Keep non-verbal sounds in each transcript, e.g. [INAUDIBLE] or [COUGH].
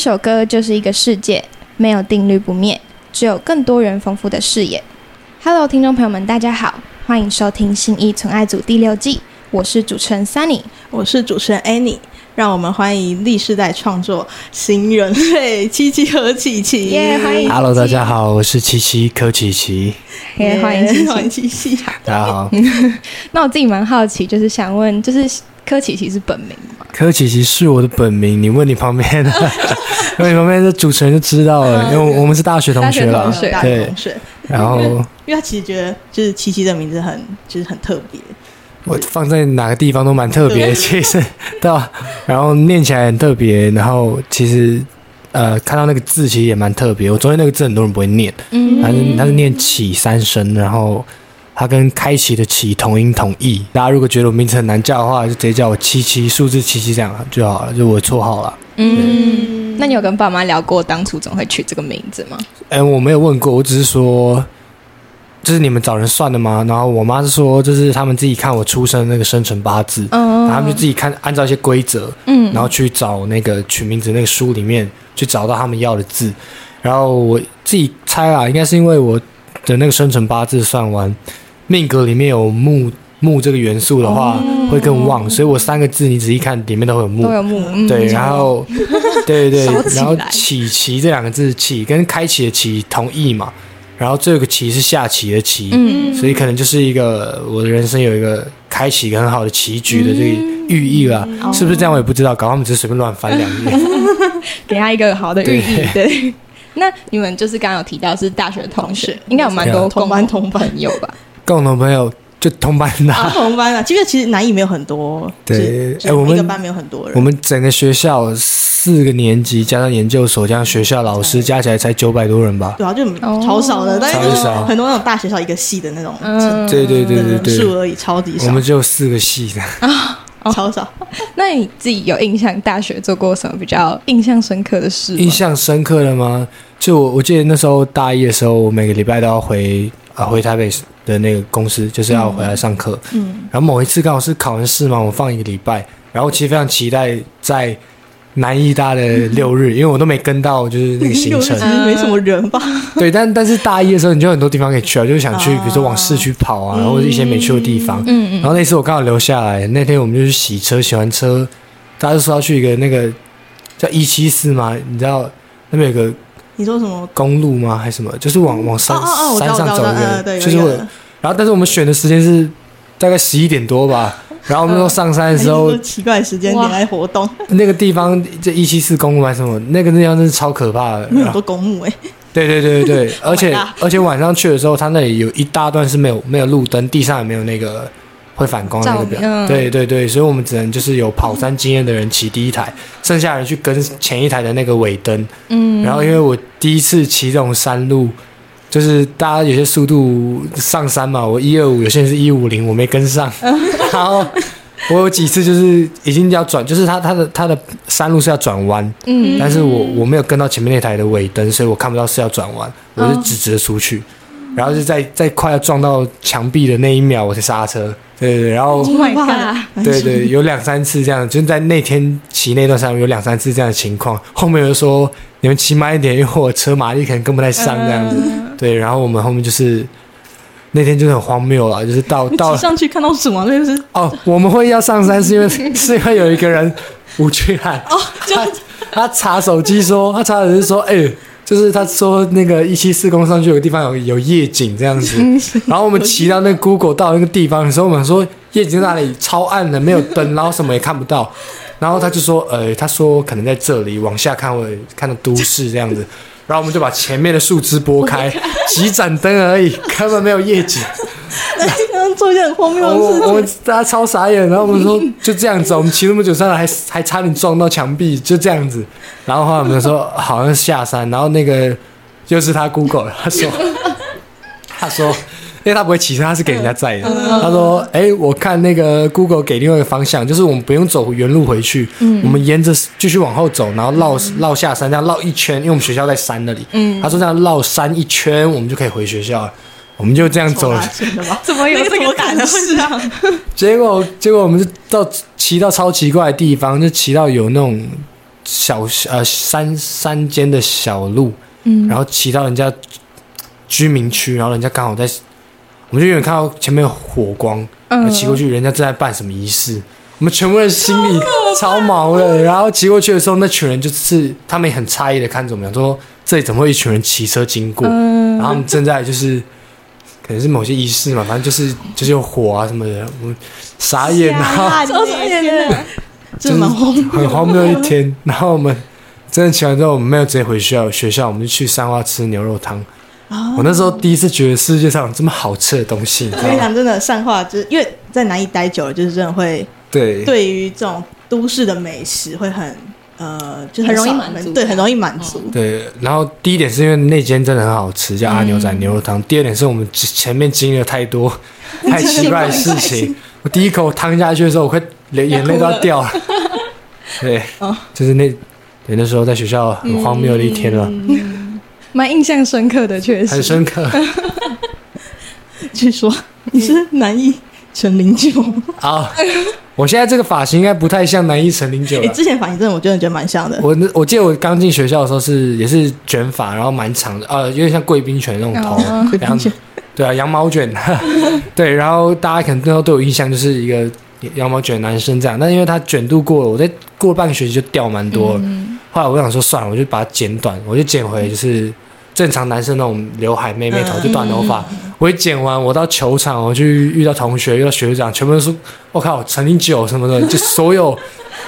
首歌就是一个世界，没有定律不灭，只有更多人丰富的视野。Hello，听众朋友们，大家好，欢迎收听《新一纯爱组》第六季，我是主持人 Sunny，我是主持人 Annie。让我们欢迎历世代创作新人类七七和琪琪。耶，欢迎 Hello，大家好，我是七七柯琪琪。耶，欢迎琪欢迎七七。大家好。[LAUGHS] 那我自己蛮好奇，就是想问，就是柯琪琪是本名吗？柯琪琪是我的本名，你问你旁边的，[LAUGHS] 问你旁边的主持人就知道了，因为我们是大学同学了，对。然后，因为他其实觉得就是琪琪的名字很，就是很特别。我放在哪个地方都蛮特别，其实对吧？然后念起来很特别，然后其实呃看到那个字其实也蛮特别。我昨天那个字很多人不会念，嗯，他是它是念起三声，然后它跟开启的启同音同义。大家如果觉得我名字很难叫的话，就直接叫我七七数字七七这样就好了，就我绰号了。嗯，那你有跟爸妈聊过当初怎么会取这个名字吗？哎，我没有问过，我只是说。这是你们找人算的吗？然后我妈是说，就是他们自己看我出生那个生辰八字，嗯，他们就自己看按照一些规则，嗯，然后去找那个取名字那个书里面去找到他们要的字，然后我自己猜啊，应该是因为我的那个生辰八字算完命格里面有木木这个元素的话会更旺，所以我三个字你仔细看里面都会有木，都有木，对，然后对对 [LAUGHS] 对，然后启奇这两个字启跟开启的启同义嘛。然后这个棋是下棋的棋，嗯，所以可能就是一个我的人生有一个开启一个很好的棋局的这个寓意了，是不是这样？我也不知道，搞他们只是随便乱翻两页，[LAUGHS] 给他一个好的寓意。对，[LAUGHS] 那你们就是刚刚有提到是大学同学，应该有蛮多同班同朋友吧？共同朋友。就同班的，同班的，其实其实南艺没有很多，对，哎，我们一个班没有很多人，我们整个学校四个年级加上研究所加上学校老师加起来才九百多人吧？对啊，就超少的，超少，很多那种大学校一个系的那种，对对对对对，数而已，超级少，我们只有四个系的啊，[LAUGHS] 超少。那你自己有印象大学做过什么比较印象深刻的事？印象深刻的吗？就我我记得那时候大一的时候，我每个礼拜都要回啊回台北。的那个公司就是要回来上课，嗯，然后某一次刚好是考完试嘛，我放一个礼拜，然后其实非常期待在南艺大的六日，因为我都没跟到，就是那个行程，[LAUGHS] 没什么人吧？对，但但是大一的时候你就很多地方可以去啊，就是想去，比如说往市区跑啊，然后一些没去的地方，嗯嗯，然后那次我刚好留下来，那天我们就去洗车，洗完车，大家就说要去一个那个叫一七四嘛，你知道那边有个。你说什么公路吗？还是什么？就是往往山山上走的，就是我。然后，但是我们选的时间是大概十一点多吧。然后我们说上山的时候，奇怪时间点来活动。那个地方这一七四公路还是什么？那个地方真是超可怕的，很多公墓哎。对对对对 [LAUGHS] 对，而且而且晚上去的时候，他那里有一大段是没有没有路灯，地上也没有那个。会反光那个表，对对对，所以我们只能就是有跑山经验的人骑第一台，剩下人去跟前一台的那个尾灯。嗯，然后因为我第一次骑这种山路，就是大家有些速度上山嘛，我一二五，有些人是一五零，我没跟上。[LAUGHS] 然后我有几次就是已经要转，就是他他的他的山路是要转弯，嗯，但是我我没有跟到前面那台的尾灯，所以我看不到是要转弯，我就直直的出去，然后就在在快要撞到墙壁的那一秒，我才刹车。对对，然后对对，有两三次这样，就在那天骑那段山有两三次这样的情况。后面又说你们骑慢一点，因为我车马力可能跟不太上这样子。对，然后我们后面就是那天就很荒谬了，就是到到上去看到什么？那是哦，我们会要上山是因为 [LAUGHS] 是因为有一个人吴俊汉哦，他他查手机说他查手机说哎。就是他说那个一七四公上去有个地方有有夜景这样子，然后我们骑到那 Google 到那个地方的时候，我们说夜景在那里超暗的，没有灯，然后什么也看不到。然后他就说，呃，他说可能在这里往下看会看到都市这样子。然后我们就把前面的树枝拨开，几盏灯而已，根本没有夜景。做一件很荒谬的事情，我们大家超傻眼。然后我们说就这样子，我们骑那么久上来，还 [LAUGHS] 还差点撞到墙壁，就这样子。然后后来我们说好像下山，然后那个就是他 Google，他说 [LAUGHS] 他说，因为他不会骑车，他是给人家载的。他说，哎，我看那个 Google 给另外一个方向，就是我们不用走原路回去，我们沿着继续往后走，然后绕绕下山，这样绕一圈，因为我们学校在山那里。他说这样绕山一圈，我们就可以回学校了。我们就这样走。了，怎么有这个感事啊？[LAUGHS] 结果，结果我们就到骑到超奇怪的地方，就骑到有那种小呃山山间的小路，嗯，然后骑到人家居民区，然后人家刚好在，我们就远远看到前面有火光，嗯，骑过去，人家正在办什么仪式，我们全部人心里超毛的。然后骑过去的时候，那群人就是他们也很诧异的看着我们，说这里怎么会一群人骑车经过？嗯。然后他们正在就是可能是某些仪式嘛，反正就是就是有火啊什么的，我们傻眼啊，超 [LAUGHS] 傻眼啊。真的很荒谬一天，然后我们真的起完之后，我们没有直接回学校，学校我们就去三花吃牛肉汤。我那时候第一次觉得世界上有这么好吃的东西。我跟你讲，真的善化就是因为在南艺待久了，就是真的会对对于这种都市的美食会很呃，就很容易满足，对，很容易满足。对，然后第一点是因为那间真的很好吃，叫阿牛仔牛肉汤。第二点是我们前面经历了太多 [LAUGHS] 太奇怪的事情。我第一口汤下去的时候，我快连眼泪都要掉了。[LAUGHS] 对，就是那，对，那时候在学校很荒谬的一天了，蛮印象深刻的，确实很深刻。[LAUGHS] 据说你是南艺陈零九啊，我现在这个发型应该不太像南一陈零九。你之前发型真的，我真的觉得蛮像的。我我记得我刚进学校的时候是也是卷发，然后蛮长的，呃，有点像贵宾犬那种头，样子。对啊，羊毛卷，[LAUGHS] 对，然后大家可能都有印象，就是一个羊毛卷男生这样。但因为他卷度过了，我在过了半个学期就掉蛮多了。后来我想说算了，我就把它剪短，我就剪回就是正常男生那种刘海妹妹头，就短头发。我一剪完，我到球场，我去遇到同学，遇到学长，全部都说：“我靠，陈零九什么的，就所有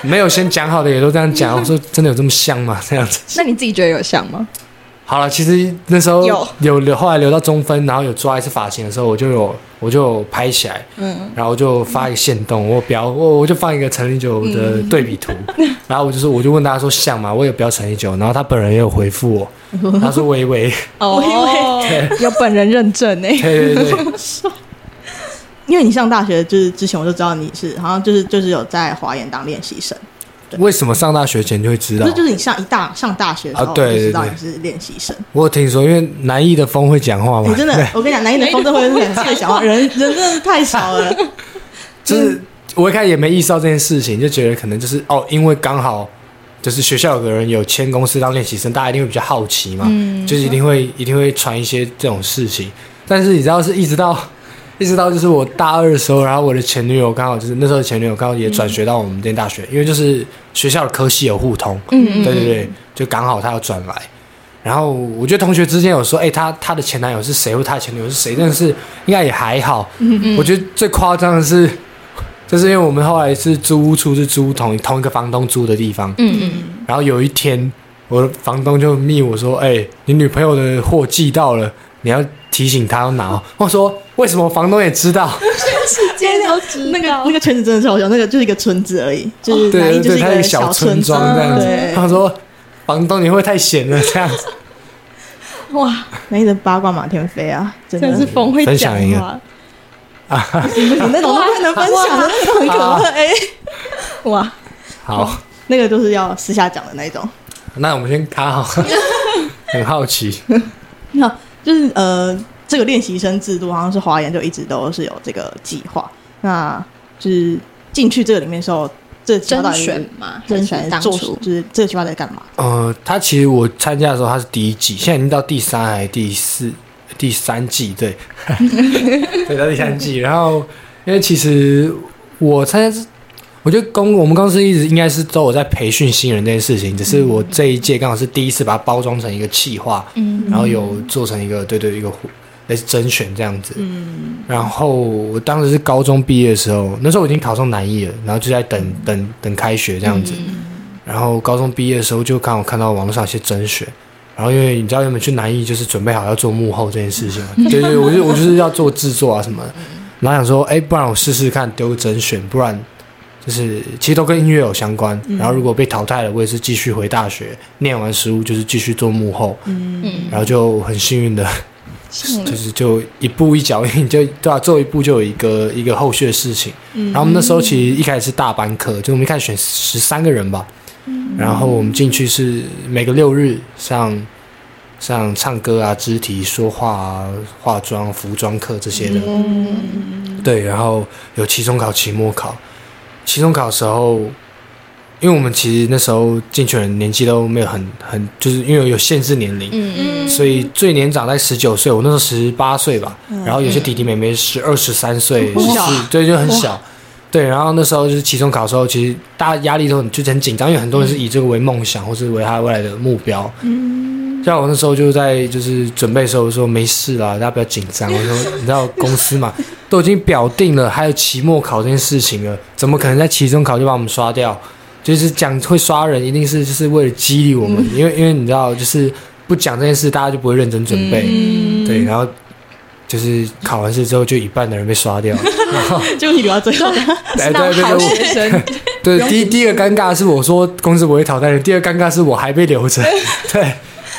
没有先讲好的也都这样讲。”我说：“真的有这么像吗？这样子？”那你自己觉得有像吗？好了，其实那时候有。留，后来留到中分，然后有抓一次发型的时候，我就有我就拍起来，嗯，然后就发一个线动，我标我我就放一个陈立九的对比图，然后我就说我就问大家说像吗？我也标陈立九，然后他本人也有回复我，他说微微。哦，有本人认证哎，对对对，[LAUGHS] 因为你上大学就是之前我就知道你是好像就是就是有在华研当练习生。为什么上大学前就会知道？这就是你上一大上大学的时候就知道你是练习生。我有听说，因为南艺的风会讲话嘛。你真的，我跟你讲，南艺的风真的会太讲话，人人真的是太少了。[LAUGHS] 就是我一开始也没意识到这件事情，就觉得可能就是哦，因为刚好就是学校有个人有签公司当练习生，大家一定会比较好奇嘛，就是一定会一定会传一些这种事情。但是你知道，是一直到。一直到就是我大二的时候，然后我的前女友刚好就是那时候前女友刚好也转学到我们这间大学，因为就是学校的科系有互通，嗯对对对，就刚好她要转来，然后我觉得同学之间有说，哎，她她的前男友是谁，或她的前女友是谁，但是应该也还好。嗯嗯，我觉得最夸张的是，就是因为我们后来是租屋处是租同同一个房东租的地方，嗯嗯，然后有一天我的房东就密我说，哎，你女朋友的货寄到了。你要提醒她要拿。我说为什么房东也知道？全世界都知道。那个那个圈子真的是好笑，那个就是一个村子而已，就是对对，它一个小村庄这样子。他说房东你会太闲了这样子。[LAUGHS] 哇，那你的八卦马天飞啊，真的是风会讲话啊！你 [LAUGHS] 那种不能分享的那种很可爱。[LAUGHS] 哇，好，那个都是要私下讲的那种。那我们先卡好，很好奇。那。就是呃，这个练习生制度好像是华研就一直都是有这个计划。那就是进去这个里面的时候，这甄选嘛，甄选做就是这个计划在干嘛？呃，他其实我参加的时候他是第一季，现在已经到第三还是第四？第三季对，[LAUGHS] 对到第三季。然后因为其实我参加是。我觉得公我们公司一直应该是都有在培训新人这件事情，只是我这一届刚好是第一次把它包装成一个企划，嗯，然后有做成一个对对一个类似甄选这样子，嗯，然后我当时是高中毕业的时候，那时候我已经考上南艺了，然后就在等等等开学这样子，然后高中毕业的时候就刚好看到网络上一些甄选，然后因为你知道原本去南艺就是准备好要做幕后这件事情，对对，我就我就是要做制作啊什么，然后想说，哎，不然我试试看丢甄选，不然。就是其实都跟音乐有相关，然后如果被淘汰了，我也是继续回大学念完实务，就是继续做幕后，嗯，然后就很幸运的，就是就一步一脚印，就对啊，做一步就有一个 [LAUGHS] 一个后续的事情。然后我们那时候其实一开始是大班课，就我们一开始选十三个人吧，然后我们进去是每个六日上上唱歌啊、肢体说话啊、化妆、服装课这些的，对，然后有期中考、期末考。期中考的时候，因为我们其实那时候进去人年纪都没有很很，就是因为有限制年龄，嗯嗯，所以最年长在十九岁，我那时候十八岁吧，然后有些弟弟妹妹十二十三岁，十四，对，就很小，对，然后那时候就是期中考的时候，其实大家压力都很就很紧张，因为很多人是以这个为梦想，或是为他未来的目标，嗯，像我那时候就在就是准备的时候说没事啦，大家不要紧张，我说 [LAUGHS] 你知道公司嘛，都已经表定了，还有期末考这件事情了，怎么可能在期中考就把我们刷掉？就是讲会刷人，一定是就是为了激励我们，因为因为你知道，就是不讲这件事，大家就不会认真准备，对，然后就是考完试之后，就一半的人被刷掉，然 [LAUGHS] 后就你留到最后，对对对，好学生，对，[LAUGHS] 第第一个尴尬是我说公司不会淘汰人，第二尴尬是我还被留着，[LAUGHS] 对，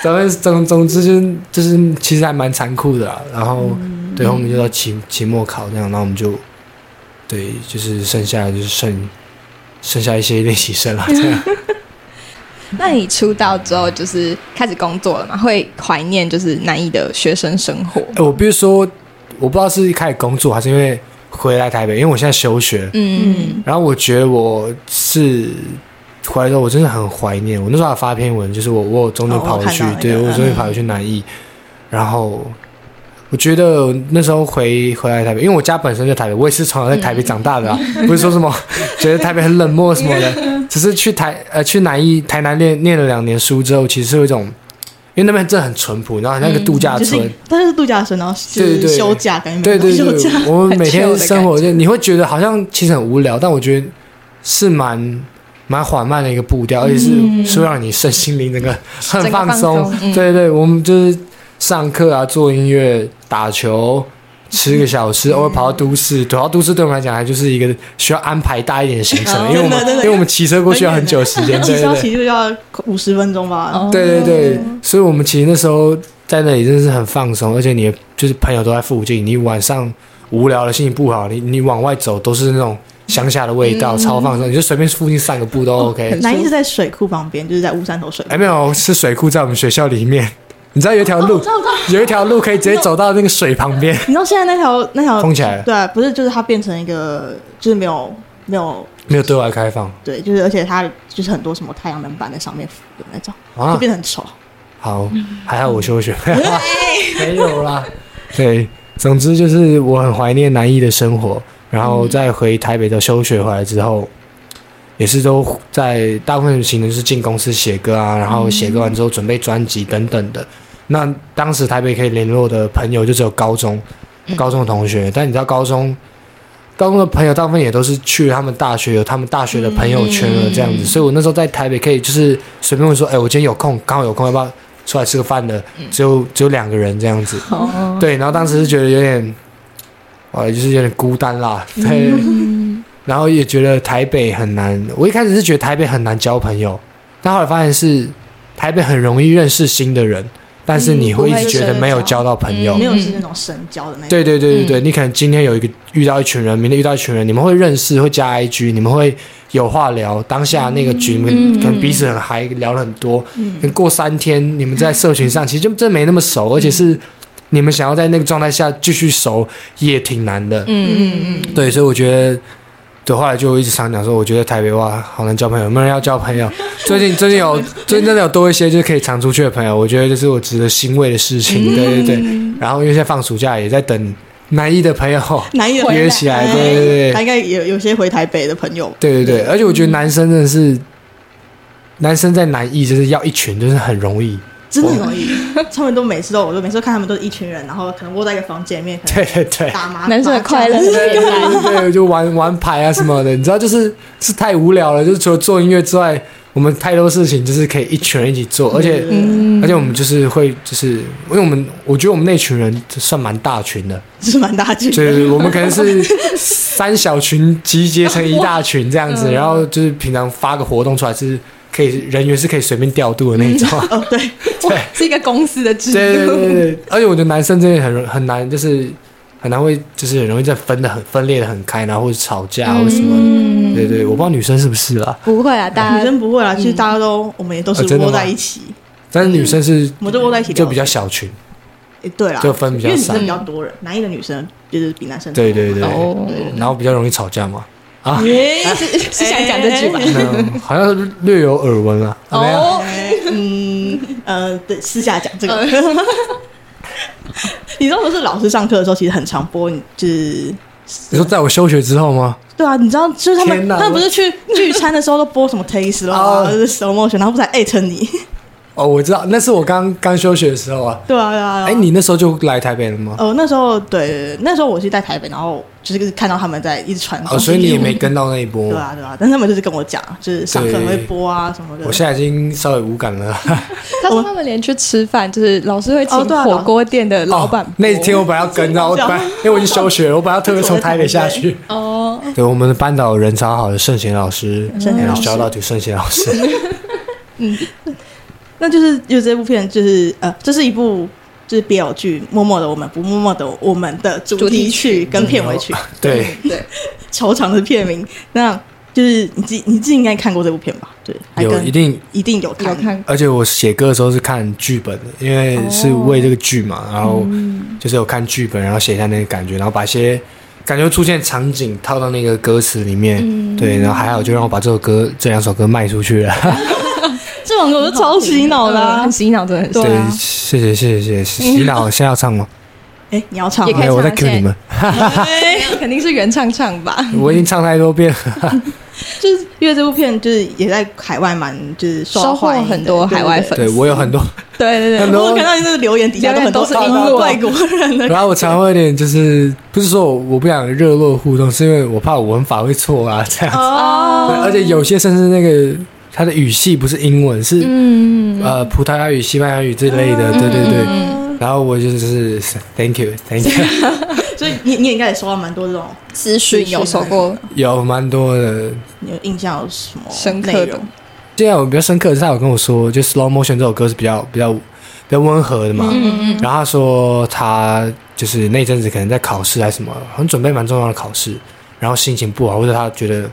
咱们总总之就是就是其实还蛮残酷的，然后对，后面就到期期末考这样，然后我们就对，就是剩下就是剩。剩下一些练习生了，[LAUGHS] 这样。[LAUGHS] 那你出道之后就是开始工作了嘛？会怀念就是南艺的学生生活？我比如说，我不知道是一开始工作还是因为回来台北，因为我现在休学。嗯。然后我觉得我是回来之后，我真的很怀念。我那时候还发篇文，就是我我中间跑回去，对我中间跑回去南艺，然后。我觉得那时候回回来台北，因为我家本身就台北，我也是从小在台北长大的啊，不是说什么 [LAUGHS] 觉得台北很冷漠什么的，只是去台呃去南艺台南念念了两年书之后，其实是有一种，因为那边真的很淳朴，然后那个度假村，但是度假村，然后是休假感觉，对对对，我们 [LAUGHS] 每天生活就你会觉得好像其实很无聊，但我觉得是蛮蛮缓慢的一个步调，而且是是让你身心灵那个很放松，对对，我们就是。上课啊，做音乐、打球、吃个小吃，偶尔跑到都市。跑到都市对我们来讲，还就是一个需要安排大一点的行程，因为我们因为我们骑车过去要很久时间，骑车骑就要五十分钟吧。对对对，所以我们其实那时候在那里真的是很放松，而且你就是朋友都在附近，你晚上无聊了、心情不好，你你往外走都是那种乡下的味道，超放松。你就随便附近散个步都 OK。南一是在水库旁边，就是在乌山头水。哎，没有，是水库在我们学校里面。你知道有一条路，有一条路可以直接走到那个水旁边。你知道现在那条那条封起来了？对，不是，就是它变成一个，就是没有没有没有对外开放。对，就是而且它就是很多什么太阳能板在上面浮的那种，就变得很丑。好，还好我休学，[LAUGHS] 没有啦。对，总之就是我很怀念南艺的生活，然后再回台北的休学回来之后。也是都在大部分的行程是进公司写歌啊，然后写歌完之后准备专辑等等的。那当时台北可以联络的朋友就只有高中，高中的同学。但你知道高中，高中的朋友大部分也都是去他们大学有他们大学的朋友圈了这样子。所以我那时候在台北可以就是随便问说，哎，我今天有空，刚好有空，要不要出来吃个饭的？只有只有两个人这样子。对，然后当时是觉得有点，啊，就是有点孤单啦。对。然后也觉得台北很难，我一开始是觉得台北很难交朋友，但后来发现是台北很容易认识新的人，但是你会一直觉得没有交到朋友，没有是那种深交的那种。对对对对对，你可能今天有一个遇到一群人，明天遇到一群人，你们会认识，会加 IG，你们会有话聊。当下那个局，可能彼此很嗨，聊了很多。嗯。过三天，你们在社群上 [LAUGHS] 其实就真没那么熟，而且是你们想要在那个状态下继续熟也挺难的。嗯嗯嗯。对，所以我觉得。对，后来就一直常讲说，我觉得台北哇，好难交朋友，没人要交朋友。最近最近有 [LAUGHS] 最近真的有多一些就是可以常出去的朋友，我觉得这是我值得欣慰的事情。对对对。然后因为现在放暑假，也在等南艺的朋友南 [LAUGHS] 艺约起来。对对对。他应该有有些回台北的朋友。对对对，而且我觉得男生真的是，男生在南艺就是要一群，就是很容易。真的容易，他们都每次都，我都每次看他们都是一群人，然后可能窝在一个房间里面，[LAUGHS] 对对对，打麻男生的快乐，对对对，就玩玩牌啊什么的，你知道，就是是太无聊了，就是除了做音乐之外，我们太多事情就是可以一群人一起做，而且而且我们就是会就是因为我们我觉得我们那群人算蛮大群的，是蛮大群，对，我们可能是 [LAUGHS] 三小群集结成一大群这样子，然后就是平常发个活动出来是。可以人员是可以随便调度的那种，[LAUGHS] 哦，对，[LAUGHS] 对，是一个公司的制度，对对对对。而且我觉得男生真的很很难，就是很难会，就是很容易在分的很分裂的很开，然后或者吵架或什么。对对，我不知道女生是不是啦，不会啊，大家女生不会啊，其实大家都我们也都是窝在一起，但是女生是，我们都窝在一起，就比较小群。诶，对啦，就分较比少，因为女生比较多人，男一的女生就是比男生对对对，然后比较容易吵架嘛。啊，是 [LAUGHS] 是想讲这句吧？[LAUGHS] 好像略有耳闻啊。哦，嗯呃，对，私下讲这个。你知道不是老师上课的时候，其实很常播，就是你说在我休学之后吗？对啊，你知道，就是他们他们不是去聚餐的时候都播什么 taste [LAUGHS] 啦，什么选，然后不才艾特你。哦，我知道，那是我刚刚休学的时候啊。对啊，对啊。哎，你那时候就来台北了吗？哦，那时候对，那时候我是在台北，然后就是看到他们在一直传。哦，所以你也没跟到那一波。对啊，对啊。但他们就是跟我讲，就是上课会播啊什么的。我现在已经稍微无感了。他说他们连去吃饭，就是老师会请火锅店的老板。那天我本来要跟，然后本来因为我已经休学了，我本来要特别 [LAUGHS] 从台北下去。哦。对，我们的班导人超好的盛贤老师，圣贤老师，教到就圣贤老师。嗯。那就是就这部片就是呃，这是一部就是 BL 剧《默默的我们不默默的我们的主题曲跟片尾曲，[LAUGHS] 对对，[LAUGHS] [LAUGHS] 超长的片名。那就是你自你自己应该看过这部片吧？对，有一定一定有看。而且我写歌的时候是看剧本的，因为是为这个剧嘛，然后就是有看剧本，然后写下那个感觉，然后把一些感觉出现场景套到那个歌词里面。对，然后还好就让我把这首歌这两首歌卖出去了。[LAUGHS] 这首歌超洗脑的，很洗脑，真的。对，谢谢谢谢谢谢，洗脑。现在要唱吗？哎，你要唱？也可以。我在 Q 你们。[LAUGHS] 肯定是原唱唱吧。我已经唱太多遍了。[LAUGHS] 就是因为这部片，就是也在海外蛮，就是收获很多海外粉丝。对我有很多。对对对。很多看到那个留言底下都很多是外国人的。然后我常会有点就是，不是说我不想热络互动，是因为我怕文法会错啊，这样子。哦。而且有些甚至那个。他的语系不是英文，是呃葡萄牙语、西班牙语之类的，对对对。然后我就是 Thank you，Thank you。[LAUGHS] 所以你你也应该也收到蛮多这种资讯，有收过？有蛮多的。你有印象有什么深刻的？现在我比较深刻的是，他有跟我说，就 Slow Motion 这首歌是比较比较比较温和的嘛。嗯嗯然后他说他就是那阵子可能在考试还是什么，很准备蛮重要的考试，然后心情不好，或者他觉得。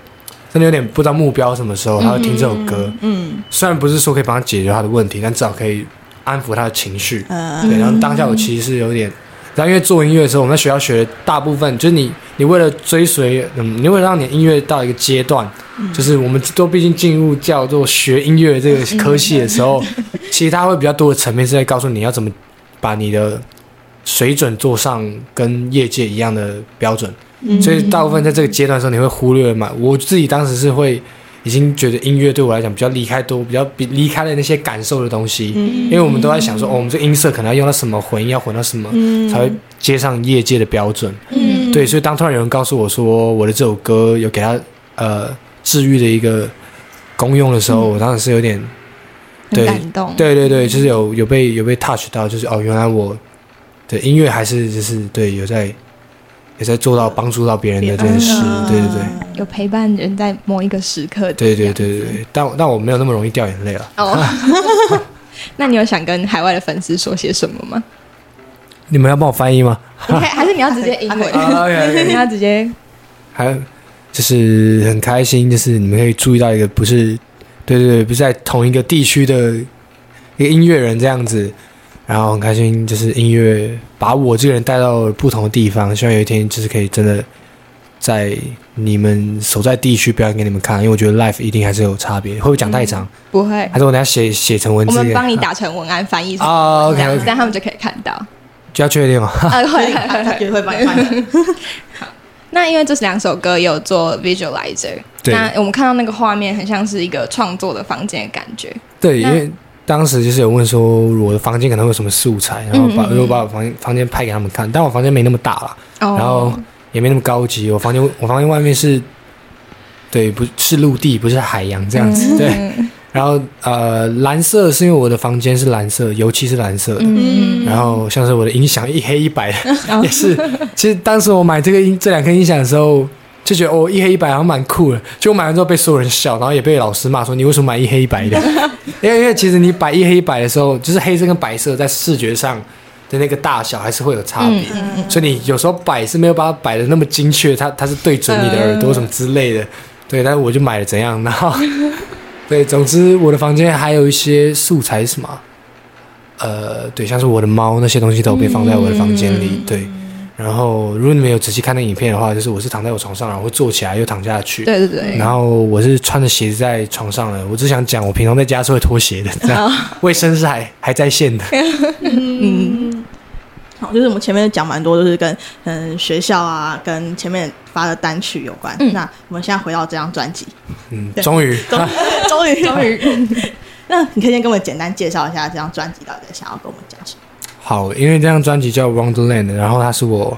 真的有点不知道目标什么时候，他会听这首歌。嗯，虽然不是说可以帮他解决他的问题，但至少可以安抚他的情绪。嗯，对。然后当下我其实是有点，然后因为做音乐的时候，我们在学校学的大部分就是你，你为了追随，嗯，你为了让你音乐到一个阶段，就是我们都毕竟进入叫做学音乐这个科系的时候，[LAUGHS] 其实他会比较多的层面是在告诉你要怎么把你的水准做上跟业界一样的标准。所以大部分在这个阶段的时候，你会忽略嘛？我自己当时是会已经觉得音乐对我来讲比较离开多，比较比离开了那些感受的东西。因为我们都在想说，哦，我们这音色可能要用到什么混音，要混到什么才会接上业界的标准。对，所以当突然有人告诉我说我的这首歌有给他呃治愈的一个功用的时候，我当时是有点对感动。对对对，就是有有被有被 touch 到，就是哦，原来我的音乐还是就是对有在。也在做到帮助到别人的这件事，对对对，有陪伴人在某一个时刻，对对对对对，但但我没有那么容易掉眼泪了。哦，[LAUGHS] [LAUGHS] 那你有想跟海外的粉丝说些什么吗？你们要帮我翻译吗？[LAUGHS] 还是你要直接英文？你要直接？还就是很开心，就是你们可以注意到一个不是，对对对，不是在同一个地区的一个音乐人这样子。然后很开心，就是音乐把我这个人带到不同的地方。希望有一天就是可以真的在你们所在地区表演给你们看，因为我觉得 live 一定还是有差别。会不会讲太长？不会。还是我等下写写成文字？我们帮你打成文案翻译啊，OK，这样他们就可以看到。就要确定吗？啊，会，他绝对会帮你翻。好，那因为这两首歌有做 visualizer，那我们看到那个画面很像是一个创作的房间的感觉。对，因为。当时就是有问说我的房间可能有什么素材，然后把如果把我房间房间拍给他们看，但我房间没那么大了，然后也没那么高级。我房间我房间外面是，对，不是陆地，不是海洋这样子。对，然后呃，蓝色是因为我的房间是蓝色，油漆是蓝色的。嗯，然后像是我的音响一黑一白也是。其实当时我买这个音这两颗音响的时候。就觉得哦，一黑一白好像蛮酷的。就买完之后被所有人笑，然后也被老师骂说你为什么买一黑一白的？因 [LAUGHS] 为因为其实你摆一黑一白的时候，就是黑色跟白色在视觉上的那个大小还是会有差别。所以你有时候摆是没有把它摆的那么精确，它它是对准你的耳朵什么之类的。对，但是我就买了怎样？然后 [LAUGHS] 对，总之我的房间还有一些素材什么？呃，对，像是我的猫那些东西都被放在我的房间里。对。然后如果你们有仔细看那影片的话，就是我是躺在我床上，然后会坐起来又躺下去。对对对。然后我是穿着鞋子在床上的。我只想讲，我平常在家是会脱鞋的，这样卫生是还还在线的。[LAUGHS] 嗯。好，就是我们前面讲蛮多，都是跟嗯学校啊，跟前面发的单曲有关。那我们现在回到这张专辑。嗯，终于，终于，[LAUGHS] 终于。[LAUGHS] 那你可以先跟我们简单介绍一下这张专辑到底想要跟我们讲什么？好，因为这张专辑叫《Wonderland》，然后它是我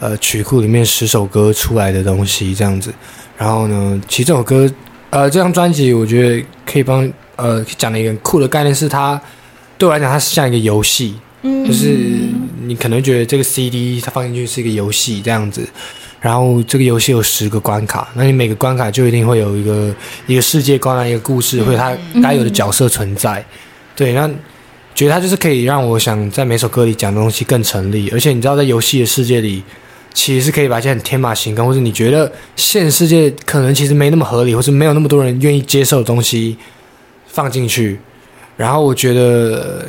呃曲库里面十首歌出来的东西，这样子。然后呢，其实这首歌，呃，这张专辑我觉得可以帮呃讲的一个酷的概念是，它对我来讲，它是像一个游戏，嗯就是你可能觉得这个 CD 它放进去是一个游戏这样子。然后这个游戏有十个关卡，那你每个关卡就一定会有一个一个世界观啊，一个故事，或者它该有的角色存在。对，那。觉得它就是可以让我想在每首歌里讲的东西更成立，而且你知道，在游戏的世界里，其实是可以把一些很天马行空，或者你觉得现实世界可能其实没那么合理，或是没有那么多人愿意接受的东西放进去。然后我觉得，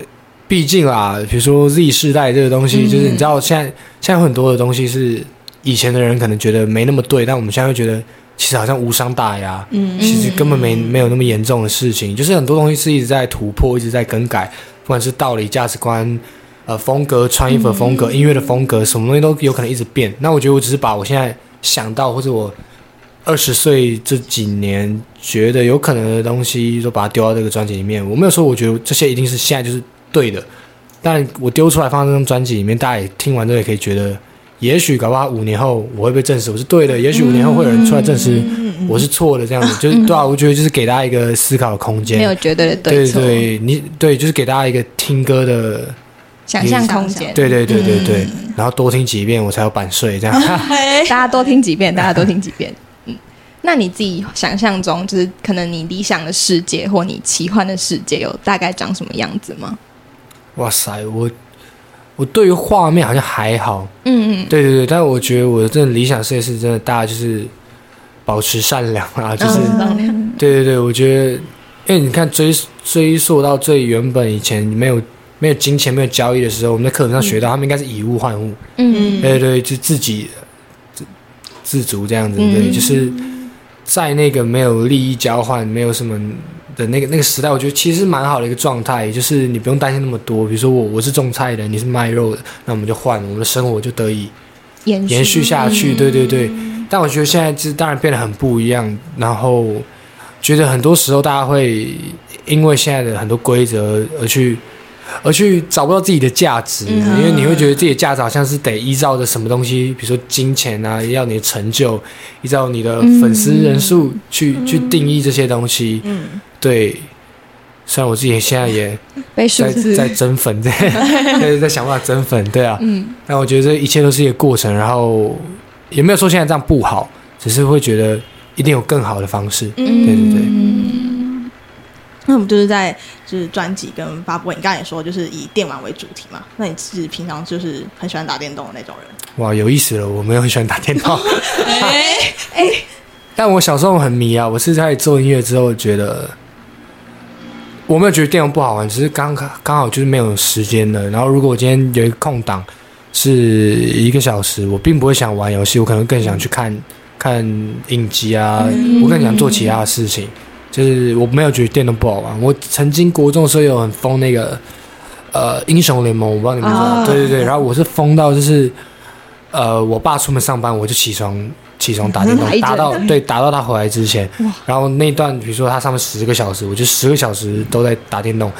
毕竟啊，比如说 Z 世代这个东西，就是你知道，现在现在有很多的东西是以前的人可能觉得没那么对，但我们现在会觉得其实好像无伤大雅，嗯，其实根本没没有那么严重的事情，就是很多东西是一直在突破，一直在更改。不管是道理、价值观、呃风格、穿衣服的风格、音乐的风格，什么东西都有可能一直变。那我觉得我只是把我现在想到或者我二十岁这几年觉得有可能的东西，都把它丢到这个专辑里面。我没有说我觉得这些一定是现在就是对的，但我丢出来放在这张专辑里面，大家也听完之后也可以觉得。也许搞不好五年后我会被证实我是对的，也许五年后会有人出来证实我是错的，这样子就是 [LAUGHS] 对啊。我觉得就是给大家一个思考的空间，没有绝对的对错。对对，你对，就是给大家一个听歌的想象空间。对对对对对，然后多听几遍我才有版税，这样。[LAUGHS] 大家多听几遍，[LAUGHS] 大家多听几遍。嗯，那你自己想象中，就是可能你理想的世界或你奇幻的世界，有大概长什么样子吗？哇塞，我。我对于画面好像还好，嗯嗯，对对对，但是我觉得我的这理想世界是真的，大家就是保持善良啊，就是对对对，我觉得，因为你看追追溯到最原本以前没有没有金钱没有交易的时候，我们在课本上学到他们应该是以物换物，嗯。嗯，对对，就自己自自足这样子，对，就是在那个没有利益交换，没有什么。的那个那个时代，我觉得其实蛮好的一个状态，就是你不用担心那么多。比如说我我是种菜的，你是卖肉的，那我们就换，我们的生活就得以延续下去。对对对。但我觉得现在就是当然变得很不一样，然后觉得很多时候大家会因为现在的很多规则而去。而去找不到自己的价值，因为你会觉得自己的价值好像是得依照着什么东西，比如说金钱啊，要你的成就，依照你的粉丝人数去去定义这些东西。嗯，对。虽然我自己现在也 [LAUGHS] 在在增粉，[LAUGHS] 在在在想办法增粉，对啊。嗯。但我觉得这一切都是一个过程，然后也没有说现在这样不好，只是会觉得一定有更好的方式。嗯，对对对。那我们就是在就是专辑跟发布会，你刚才也说就是以电玩为主题嘛？那你是平常就是很喜欢打电动的那种人？哇，有意思了！我没有很喜欢打电动，[LAUGHS] 哎哎，但我小时候很迷啊。我是在做音乐之后觉得，我没有觉得电动不好玩，只是刚刚好就是没有时间了。然后如果我今天有一个空档是一个小时，我并不会想玩游戏，我可能更想去看看影集啊，我更想做其他的事情。就是我没有觉得电动不好玩。我曾经国中的时候有很疯那个呃英雄联盟，我不知道你们知道？对对对。然后我是疯到就是呃，我爸出门上班，我就起床起床打电动，打到对打到他回来之前。然后那段比如说他上面十个小时，我就十个小时都在打电动，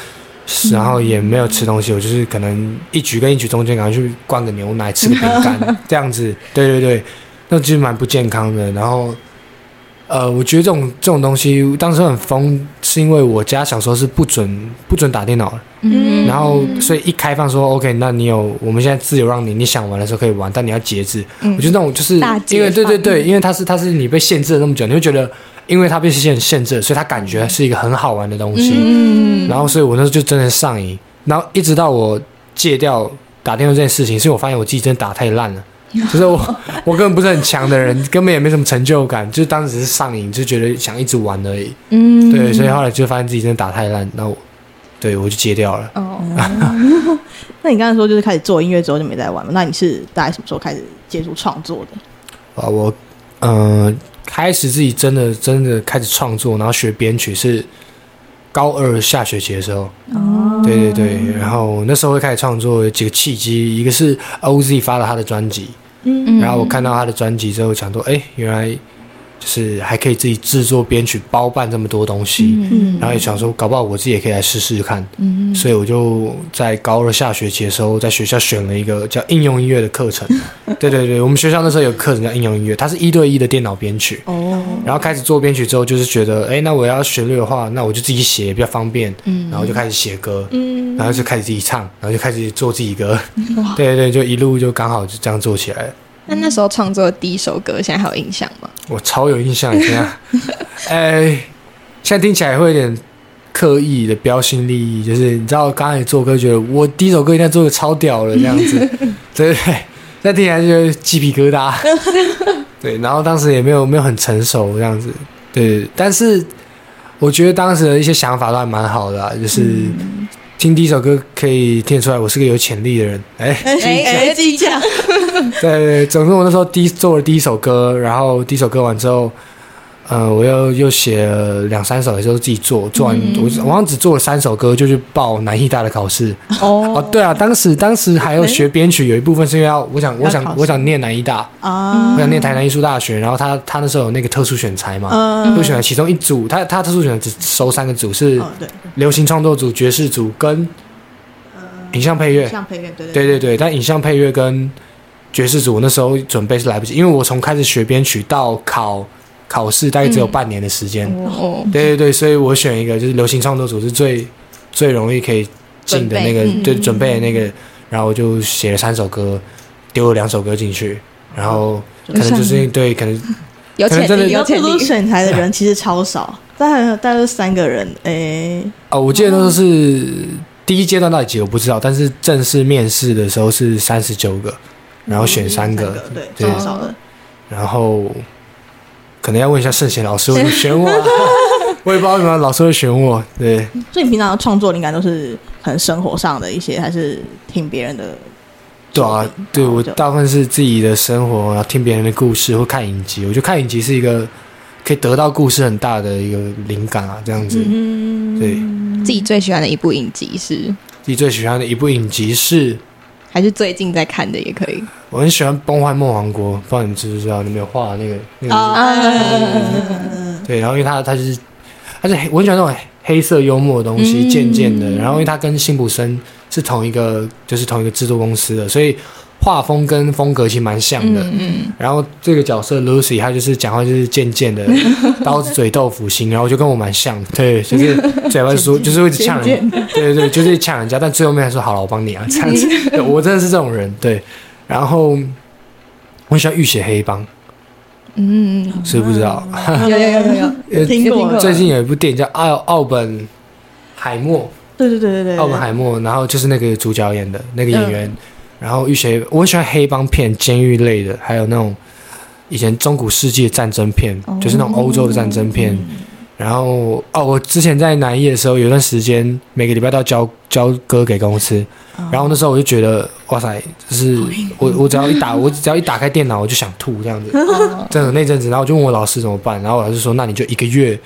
然后也没有吃东西，我就是可能一局跟一局中间赶快去灌个牛奶，吃个饼干 [LAUGHS] 这样子。对对对，那其实蛮不健康的。然后。呃，我觉得这种这种东西当时很疯，是因为我家小时候是不准不准打电脑的，嗯，然后所以一开放说 OK，那你有我们现在自由让你你想玩的时候可以玩，但你要节制。我觉得那种就是因为对对对，因为它是它是你被限制了那么久，你会觉得因为它被限限制，所以它感觉是一个很好玩的东西，嗯，然后所以我那时候就真的上瘾，然后一直到我戒掉打电话这件事情，所以我发现我自己真的打太烂了。[LAUGHS] 就是我，我根本不是很强的人，根本也没什么成就感，就是当时只是上瘾，就觉得想一直玩而已。嗯，对，所以后来就发现自己真的打太烂，然后对我就戒掉了。哦，[LAUGHS] 那你刚才说就是开始做音乐之后就没再玩了，那你是大概什么时候开始接触创作的？啊，我嗯，开始自己真的真的开始创作，然后学编曲是高二下学期的时候。哦，对对对，然后那时候会开始创作，有几个契机，一个是 OZ 发了他的专辑，嗯，然后我看到他的专辑之后，想说，哎，原来。就是还可以自己制作编曲包办这么多东西，然后也想说搞不好我自己也可以来试试看，所以我就在高二下学期的时候在学校选了一个叫应用音乐的课程。[LAUGHS] 对对对，我们学校那时候有课程叫应用音乐，它是一对一的电脑编曲。哦。然后开始做编曲之后，就是觉得，哎，那我要旋律的话，那我就自己写比较方便。嗯。然后就开始写歌，嗯。然后就开始自己唱，然后就开始做自己歌。对对对，就一路就刚好就这样做起来了。那那时候创作的第一首歌，现在还有印象吗？我超有印象，现在，[LAUGHS] 哎，现在听起来会有点刻意的标新立异，就是你知道，刚开始做歌，觉得我第一首歌一定要做的超屌了这样子，对 [LAUGHS] 对对，现在听起来就鸡皮疙瘩，[LAUGHS] 对，然后当时也没有没有很成熟这样子，对，但是我觉得当时的一些想法都还蛮好的，就是。听第一首歌可以听得出来，我是个有潜力的人。哎，哎，自己讲。对，[LAUGHS] 总之我那时候第一做了第一首歌，然后第一首歌完之后。呃，我又又写了两三首，也是自己做。做完我我好像只做了三首歌，就去报南艺大的考试。哦哦，对啊，当时当时还有学编曲，有一部分是因为要我想我想我想念南艺大啊，我想念台南艺术大学。然后他他那时候有那个特殊选材嘛，就选了其中一组。他他特殊选材只收三个组，是流行创作组、爵士组跟影像配乐。影像配乐对对对对，但影像配乐跟爵士组那时候准备是来不及，因为我从开始学编曲到考。考试大概只有半年的时间，对对对，所以我选一个就是流行创作组是最最容易可以进的那个，对，准备的那个，然后我就写了三首歌，丢了两首歌进去，然后可能就是对，可能有潜力，有潜力。选材的人其实超少，大概大概三个人，哎，哦，我记得那时候是第一阶段到底几个我不知道，但是正式面试的时候是三十九个，然后选三个，对，超少的，然后。可能要问一下圣贤老师会选我，[LAUGHS] 我也不知道为什么老师会选我。对，所以你平常的创作灵感都是很生活上的一些，还是听别人的？对啊，对我大部分是自己的生活，然后听别人的故事或看影集。我觉得看影集是一个可以得到故事很大的一个灵感啊，这样子。嗯，对。自己最喜欢的一部影集是？自己最喜欢的一部影集是？还是最近在看的也可以。我很喜欢《崩坏梦王国》，不知道你们知不知道？你们有画那个那个？对，然后因为他他就是他是我很喜欢那种黑色幽默的东西，渐渐的。然后因为他跟辛普森是同一个，就是同一个制作公司的，所以。画风跟风格其实蛮像的，嗯，然后这个角色 Lucy 她就是讲话就是贱贱的，[LAUGHS] 刀子嘴豆腐心，然后就跟我蛮像，对，就是嘴巴说 [LAUGHS] 就是会呛人，对对对，就是呛人家，但最后面还说好了，我帮你啊，这样子，我真的是这种人，对，然后我很喜欢浴血黑帮，嗯，是不知道，[LAUGHS] 有有有有。听过，最近有。一部电影叫《奥奥本海默》，对对对对对，奥本海默，然后就是那个主角演的那个演员。然后一些，我很喜欢黑帮片、监狱类的，还有那种以前中古世纪的战争片，就是那种欧洲的战争片。然后哦，我之前在南艺的时候，有段时间每个礼拜都要交交歌给公司。然后那时候我就觉得，哇塞，就是我我只要一打 [LAUGHS] 我只要一打开电脑，我就想吐这样子。真的那阵子，然后我就问我老师怎么办，然后我老师说，那你就一个月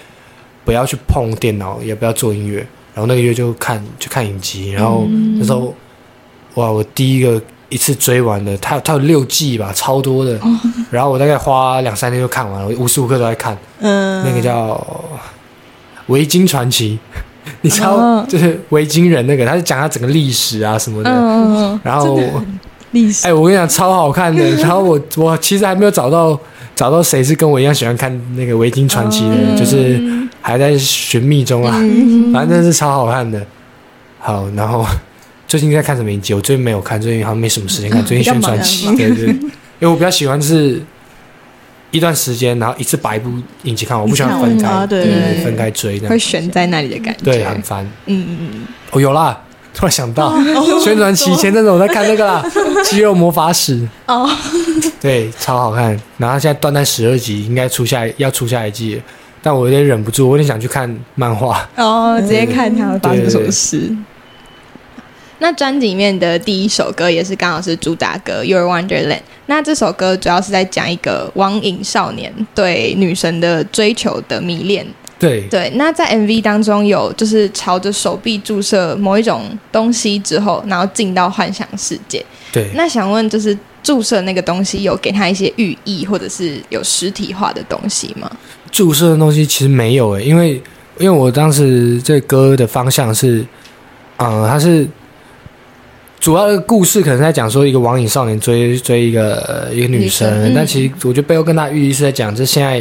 不要去碰电脑，也不要做音乐，然后那个月就看就看影集。然后那时候。哇！我第一个一次追完的，它它有六季吧，超多的。然后我大概花两三天就看完了，我无时无刻都在看。嗯，那个叫《维京传奇》，[LAUGHS] 你知道，就是维京人那个，他是讲他整个历史啊什么的。嗯然后历史，哎，我跟你讲，超好看的。[LAUGHS] 然后我我其实还没有找到找到谁是跟我一样喜欢看那个《维京传奇》的，就是还在寻觅中啊。反正是超好看的。好，然后。最近在看什么影集？我最近没有看，最近好像没什么时间看。[LAUGHS] 最近宣传期，对对，因为我比较喜欢是一段时间，然后一次把一部影集看完。我不喜欢分开，对对，分开追，会悬在那里的感觉，对，很烦。嗯嗯嗯。哦，有啦，突然想到 [LAUGHS] 宣传期前阵子我在看那个啦，[LAUGHS]《肌肉魔法使》哦，对，超好看。然后现在断在十二集，应该出下要出下一季。但我有点忍不住，我有点想去看漫画哦，直接看他会发生什么事。那专辑里面的第一首歌也是刚好是主打歌《Your Wonderland》。那这首歌主要是在讲一个网瘾少年对女神的追求的迷恋。对对。那在 MV 当中有就是朝着手臂注射某一种东西之后，然后进到幻想世界。对。那想问，就是注射那个东西有给他一些寓意，或者是有实体化的东西吗？注射的东西其实没有诶，因为因为我当时这歌的方向是，嗯，它是。主要的故事可能在讲说一个网瘾少年追追一个一个女生，但其实我觉得背后更大寓意是在讲，这现在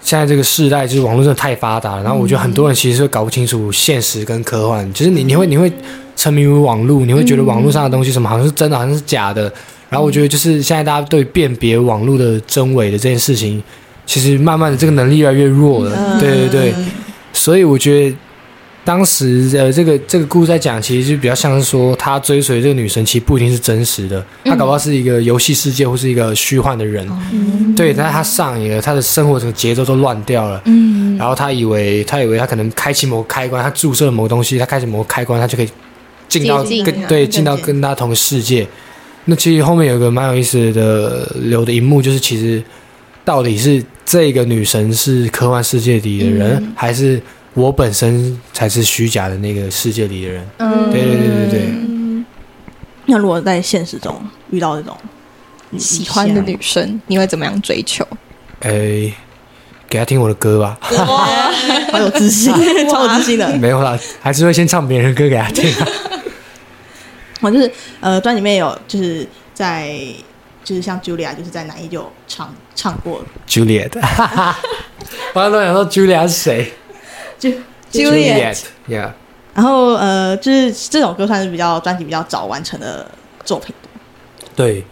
现在这个时代就是网络真的太发达了，然后我觉得很多人其实会搞不清楚现实跟科幻，就是你你会你会沉迷于网络，你会觉得网络上的东西什么好像是真的，好像是假的，然后我觉得就是现在大家对辨别网络的真伪的这件事情，其实慢慢的这个能力越来越弱了，对对对，所以我觉得。当时呃，这个这个故事在讲，其实就比较像是说，他追随这个女神，其实不一定是真实的，他搞不好是一个游戏世界或是一个虚幻的人。对，但是他上瘾了，他的生活整个节奏都乱掉了。嗯，然后他以为他以为他可能开启某个开关，他注射了某个东西，他开启某个开关，他就可以进到跟对进到跟他同个世界。那其实后面有一个蛮有意思的留的一幕，就是其实到底是这个女神是科幻世界里的人，还是？我本身才是虚假的那个世界里的人。嗯，对对对对对。那如果在现实中遇到这种喜欢的女生，你会怎么样追求？哎，给她听我的歌吧。哇，[LAUGHS] 好有自信，超有自信的。没有啦，还是会先唱别人的歌给她听。我 [LAUGHS] 就是呃，专辑里面有就是在就是像 Julia，就是在哪一就唱唱过 Julia 的。[LAUGHS] 我刚刚想说 Julia 是谁？就 Juliet，Yeah，然后呃，就是这首歌算是比较专辑比较早完成的作品。对，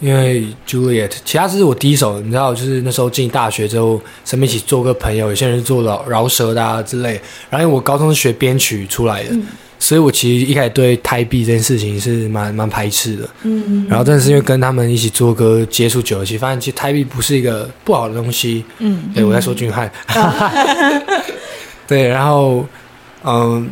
因为 Juliet，其他是我第一首，你知道，就是那时候进大学之后，身边一起做个朋友，有些人做饶饶舌的啊之类。然后因为我高中是学编曲出来的，所以我其实一开始对胎币这件事情是蛮蛮排斥的。嗯，然后但是因为跟他们一起做歌接触久了，其实发现其实胎币不是一个不好的东西。嗯，对我在说俊汉。[LAUGHS] 对，然后，嗯，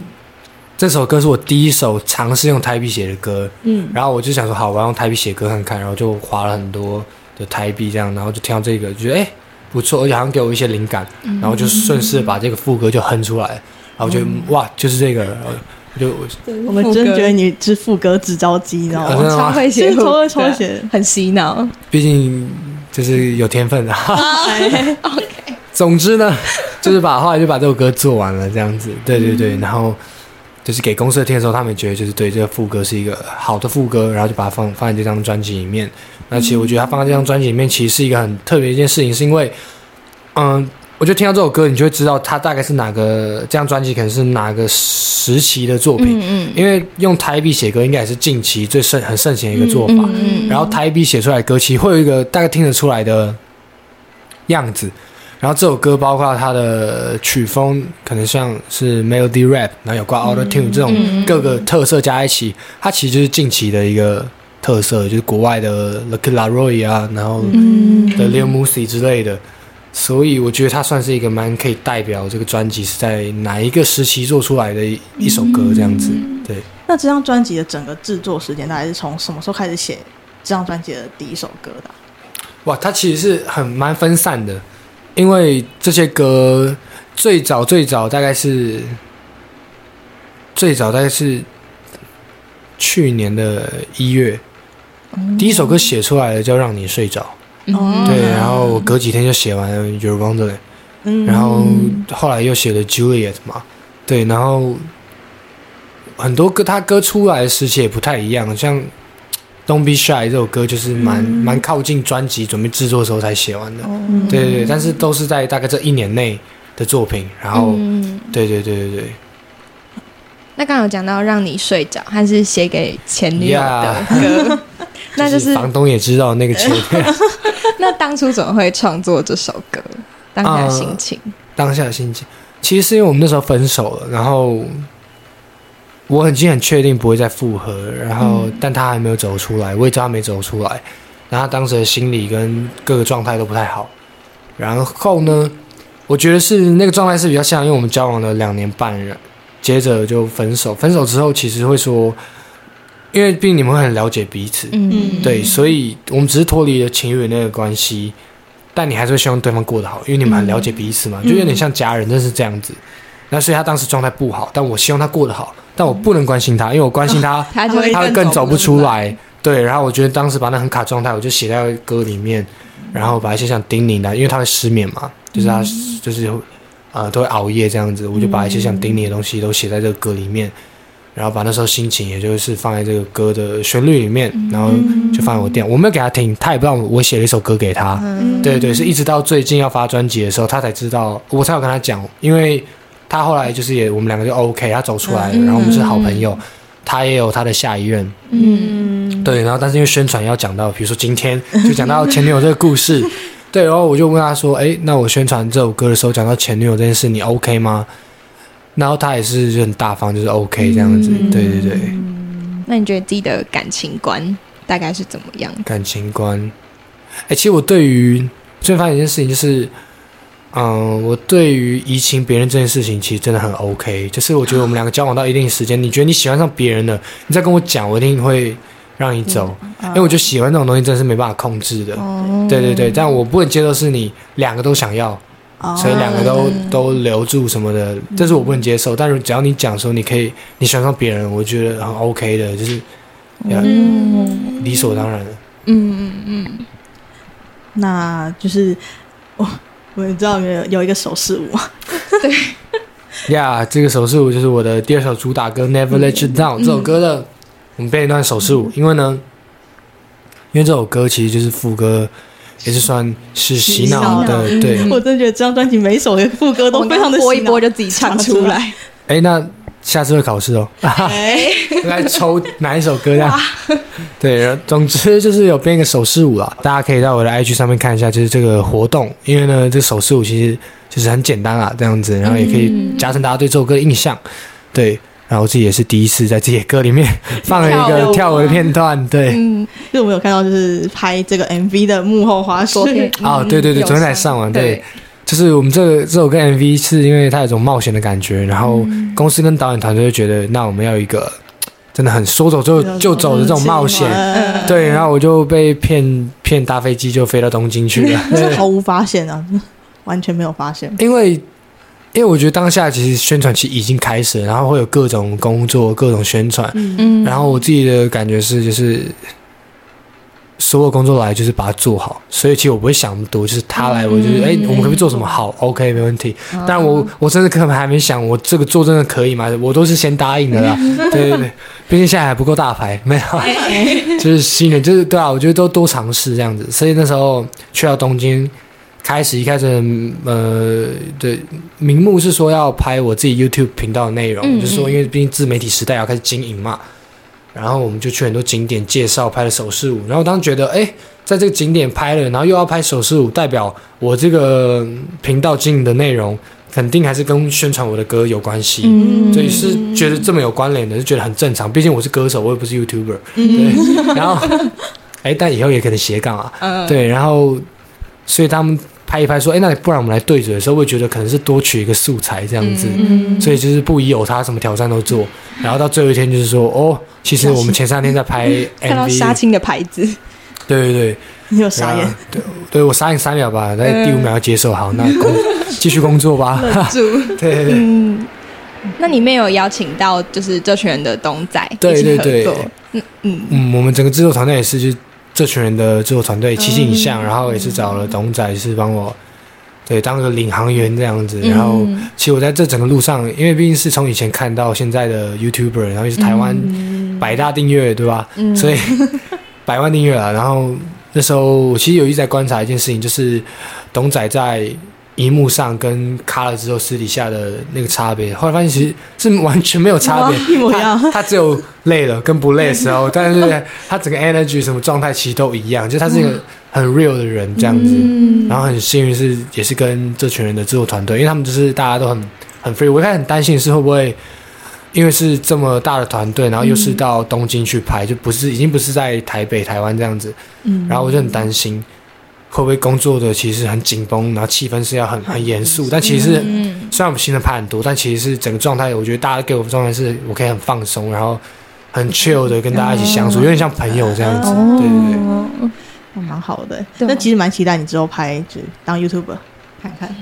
这首歌是我第一首尝试用台笔写的歌，嗯，然后我就想说，好，我要用台笔写歌看看，然后就划了很多的台币，这样，然后就听到这个，觉得哎不错，而且好像给我一些灵感，然后就顺势把这个副歌就哼出来，然后就哇，就是这个，就我们真觉得你是副歌制造机，你知道吗？超会写，[LAUGHS] 超会超写，很洗脑，毕竟就是有天分的。OK。[LAUGHS] 总之呢，就是把后来就把这首歌做完了，这样子，对对对，然后就是给公司听的时候，他们觉得就是对这个副歌是一个好的副歌，然后就把它放放在这张专辑里面。那其实我觉得它放在这张专辑里面，其实是一个很特别一件事情，是因为，嗯，我觉得听到这首歌，你就会知道它大概是哪个这张专辑可能是哪个时期的作品，嗯嗯，因为用台笔写歌应该也是近期最盛很盛行的一个做法，嗯，然后台笔写出来歌，其实会有一个大概听得出来的样子。然后这首歌包括它的曲风，可能像是 melody rap，然后有挂 auto tune 这种各个特色加一起，它其实就是近期的一个特色，就是国外的 The k i l a r o y 啊，然后的 Lil Musi 之类的。所以我觉得它算是一个蛮可以代表这个专辑是在哪一个时期做出来的一首歌这样子。对。那这张专辑的整个制作时间，大概是从什么时候开始写这张专辑的第一首歌的？哇，它其实是很蛮分散的。因为这些歌最早最早大概是最早大概是去年的一月，第一首歌写出来的叫《让你睡着》，对，然后我隔几天就写完了《Your Wonderland》，然后后来又写了《Juliet》嘛，对，然后很多歌他歌出来的时期也不太一样，像。Don't Be Shy 这首歌就是蛮蛮靠近专辑准备制作的时候才写完的，对对对，但是都是在大概这一年内的作品，然后，对对对对对。那刚刚有讲到让你睡着，还是写给前女友的歌，[LAUGHS] 那就是房东也知道那个前女友。[LAUGHS] 那当初怎么会创作这首歌？当下心情？当下的心情，其实是因为我们那时候分手了，然后。我已经很确定不会再复合，然后但他还没有走出来，我也知道他没走出来，然后当时的心理跟各个状态都不太好。然后呢，我觉得是那个状态是比较像，因为我们交往了两年半，接着就分手。分手之后，其实会说，因为毕竟你们会很了解彼此，嗯，对，所以我们只是脱离了情侣那个关系，但你还是会希望对方过得好，因为你们很了解彼此嘛，就有点像家人，真是这样子。那所以他当时状态不好，但我希望他过得好，但我不能关心他，因为我关心他，[LAUGHS] 他他会更走不出来。对，然后我觉得当时把那很卡状态，我就写在歌里面，然后把一些想叮咛的，因为他会失眠嘛。就是他，就是，呃，都会熬夜这样子，我就把一些想叮咛的东西都写在这个歌里面，然后把那时候心情，也就是放在这个歌的旋律里面，然后就放在我店，我没有给他听，他也不知道我写了一首歌给他，对对，是一直到最近要发专辑的时候，他才知道，我才有跟他讲，因为他后来就是也，我们两个就 OK，他走出来了，然后我们是好朋友，他也有他的下一任，嗯，对，然后但是因为宣传要讲到，比如说今天就讲到前女友这个故事。[LAUGHS] 对，然后我就问他说：“哎，那我宣传这首歌的时候讲到前女友这件事，你 OK 吗？”然后他也是就很大方，就是 OK 这样子。对对对。那你觉得自己的感情观大概是怎么样？感情观，哎，其实我对于最发现一件事情就是，嗯，我对于移情别人这件事情其实真的很 OK。就是我觉得我们两个交往到一定时间，你觉得你喜欢上别人了，你再跟我讲，我一定会。让你走，因为我就喜欢这种东西，真的是没办法控制的。对对对，但我不能接受是你两个都想要，所以两个都都留住什么的，这是我不能接受。但是只要你讲说你可以，你喜欢上别人，我觉得很 OK 的，就是嗯理所当然的。嗯嗯嗯，那就是我我知道有有一个手势舞，[LAUGHS] 对呀，这个手势舞就是我的第二首主打歌《Never Let You Down》这首歌的。我们编一段手势舞，因为呢，因为这首歌其实就是副歌，也是算是洗脑的。对，我真的觉得这张专辑每首的副歌都非常的播一播就自己唱出来。哎，那下次会考试哦，来抽哪一首歌呀？对，总之就是有编一个手势舞啦，大家可以到我的 IG 上面看一下，就是这个活动。因为呢，这手势舞其实就是很简单啊，这样子，然后也可以加深大家对这首歌的印象。对。然后自己也是第一次在自己的歌里面 [LAUGHS] 放了一个跳舞的片段，对，嗯，就我们有看到就是拍这个 MV 的幕后花絮啊，对对对，昨天才上完，对，就是我们这个这首歌 MV 是因为它有种冒险的感觉，然后公司跟导演团队就觉得那我们要一个 [TSK] 真的很说走就就走的这种冒险，对，然后我就被骗骗搭飞机就飞到东京去了，[LAUGHS] 毫无发现啊，[LAUGHS] 完全没有发现，因为。因为我觉得当下其实宣传期已经开始了，然后会有各种工作、各种宣传，嗯，然后我自己的感觉是，就是所有工作来就是把它做好，所以其实我不会想那么多，就是他来，我就是哎，我们可不可以做什么好？OK，没问题。但我我真的可能还没想，我这个做真的可以吗？我都是先答应的啦。[LAUGHS] 对对对，毕竟现在还不够大牌，[LAUGHS] 没有，[LAUGHS] 就是新人，就是对啊，我觉得都多尝试这样子。所以那时候去到东京。开始一开始，呃，对，名目是说要拍我自己 YouTube 频道的内容，就是说，因为毕竟自媒体时代要开始经营嘛，然后我们就去很多景点介绍，拍了手势舞。然后当时觉得，哎，在这个景点拍了，然后又要拍手势舞，代表我这个频道经营的内容肯定还是跟宣传我的歌有关系，所以是觉得这么有关联的，就觉得很正常。毕竟我是歌手，我也不是 YouTuber，对。[LAUGHS] 然后，哎，但以后也可能斜杠啊，对，然后。所以他们拍一拍说：“哎，那你不然我们来对嘴的时候，会觉得可能是多取一个素材这样子。所以就是不宜有他，什么挑战都做。然后到最后一天，就是说，哦，其实我们前三天在拍 MV，[LAUGHS] 看到杀青的牌子。对对对，你有傻眼？对，对我傻眼三秒吧，在第五秒要接受。好，那 [LAUGHS] 工继续工作吧。[LAUGHS] 对对对。嗯，那里面有邀请到就是这群人的东仔对对对，嗯嗯嗯，我们整个制作团队也是就。这群人的制作团队七星影像，然后也是找了董仔是帮我，对，当个领航员这样子。然后，其实我在这整个路上，因为毕竟是从以前看到现在的 YouTuber，然后也是台湾百大订阅，对吧？所以百万订阅了。然后那时候，我其实有一直在观察一件事情，就是董仔在。荧幕上跟卡了之后私底下的那个差别，后来发现其实是完全没有差别，[LAUGHS] 一模一样。他只有累了跟不累的时候，但是 [LAUGHS] 他整个 energy 什么状态其实都一样，就他是一个很 real 的人这样子。然后很幸运是也是跟这群人的制作团队，因为他们就是大家都很很 free。我一开始很担心是会不会因为是这么大的团队，然后又是到东京去拍，就不是已经不是在台北台湾这样子。嗯，然后我就很担心。会不会工作的其实很紧绷，然后气氛是要很很严肃，但其实虽然我们新人拍很多，但其实是整个状态，我觉得大家给我的状态是我可以很放松，然后很 chill 的跟大家一起相处，有点像朋友这样子，对对对，那蛮好的。那其实蛮期待你之后拍，就当 YouTuber 看看。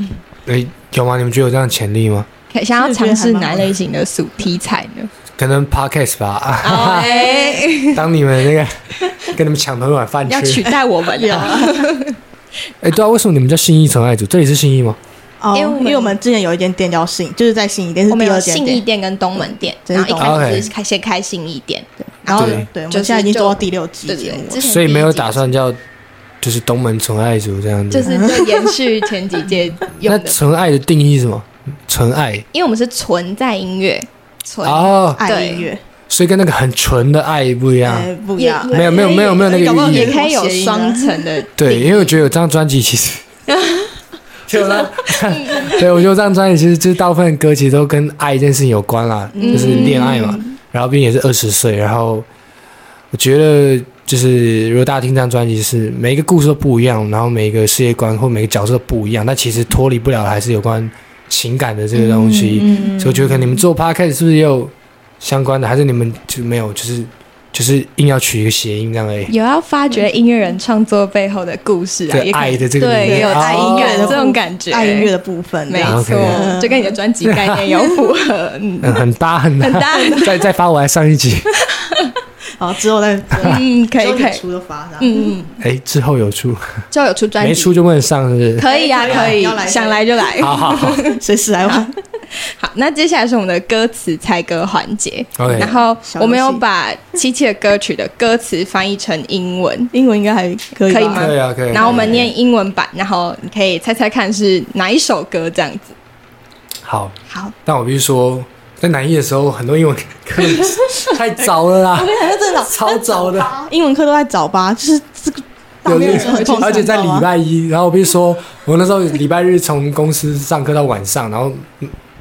哎，有吗？你们觉得有这样的潜力吗？想要尝试哪类型的素题材呢？可能 Podcast 吧。[LAUGHS] 当你们那个 [LAUGHS] 跟你们抢同一碗饭吃，要取代我们 [LAUGHS] 呀？[LAUGHS] 哎，对啊，为什么你们叫信义纯爱组？这里是信义吗？哦，因为因为我们之前有一间店叫信，就是在信义店，是第二间信义店跟东门店，然后一开始是开先开信义店，然后对，我们现在已经做到第六季节目，所以没有打算叫就是东门纯爱组这样子，就是在延续前几届。那纯爱的定义是什么？纯爱，因为我们是纯在音乐，纯哦爱音乐。所以跟那个很纯的爱不一样，不一样，没有没有没有没有那个寓意，也可以有双层的。对，因为我觉得有这张专辑其实，就了。对，我觉得这张专辑其实就是大部分歌其实都跟爱这件事情有关啦，就是恋爱嘛。然后毕竟也是二十岁，然后我觉得就是如果大家听这张专辑，是每一个故事都不一样，然后每一个世界观或每个角色都不一样，但其实脱离不了还是有关情感的这个东西。所以我觉得可能你们做 podcast 是不是也有？相关的还是你们就没有，就是就是硬要取一个谐音这样而已。有要发掘音乐人创作背后的故事啊，爱的这个对，也有爱音乐的这种感觉，爱音乐的部分，没错，就跟你的专辑概念有符合，嗯，很 [LAUGHS] 搭很很搭。[LAUGHS] [LAUGHS] 再再发我来上一集。好，之后再嗯，可以可以。出的发，嗯嗯，哎，之后有出，之后有出专辑，没出就不能上，是不是？可以啊，可以，想来就来，好好好，随时来玩。[LAUGHS] 好，那接下来是我们的歌词猜歌环节。OK，然后我们有把七七的歌曲的歌词翻译成英文，英文应该还可以，可以吗？可以啊，可以。然后我们念英文版，然后你可以猜猜看是哪一首歌这样子。好，好。但我必须说，在南艺的时候，很多英文课太早了啦，[LAUGHS] 我跟你讲，真的 [LAUGHS] 超早的，英文课都在早八，就是这个。而且在礼拜一，然后我必须说，我那时候礼拜日从公司上课到晚上，然后。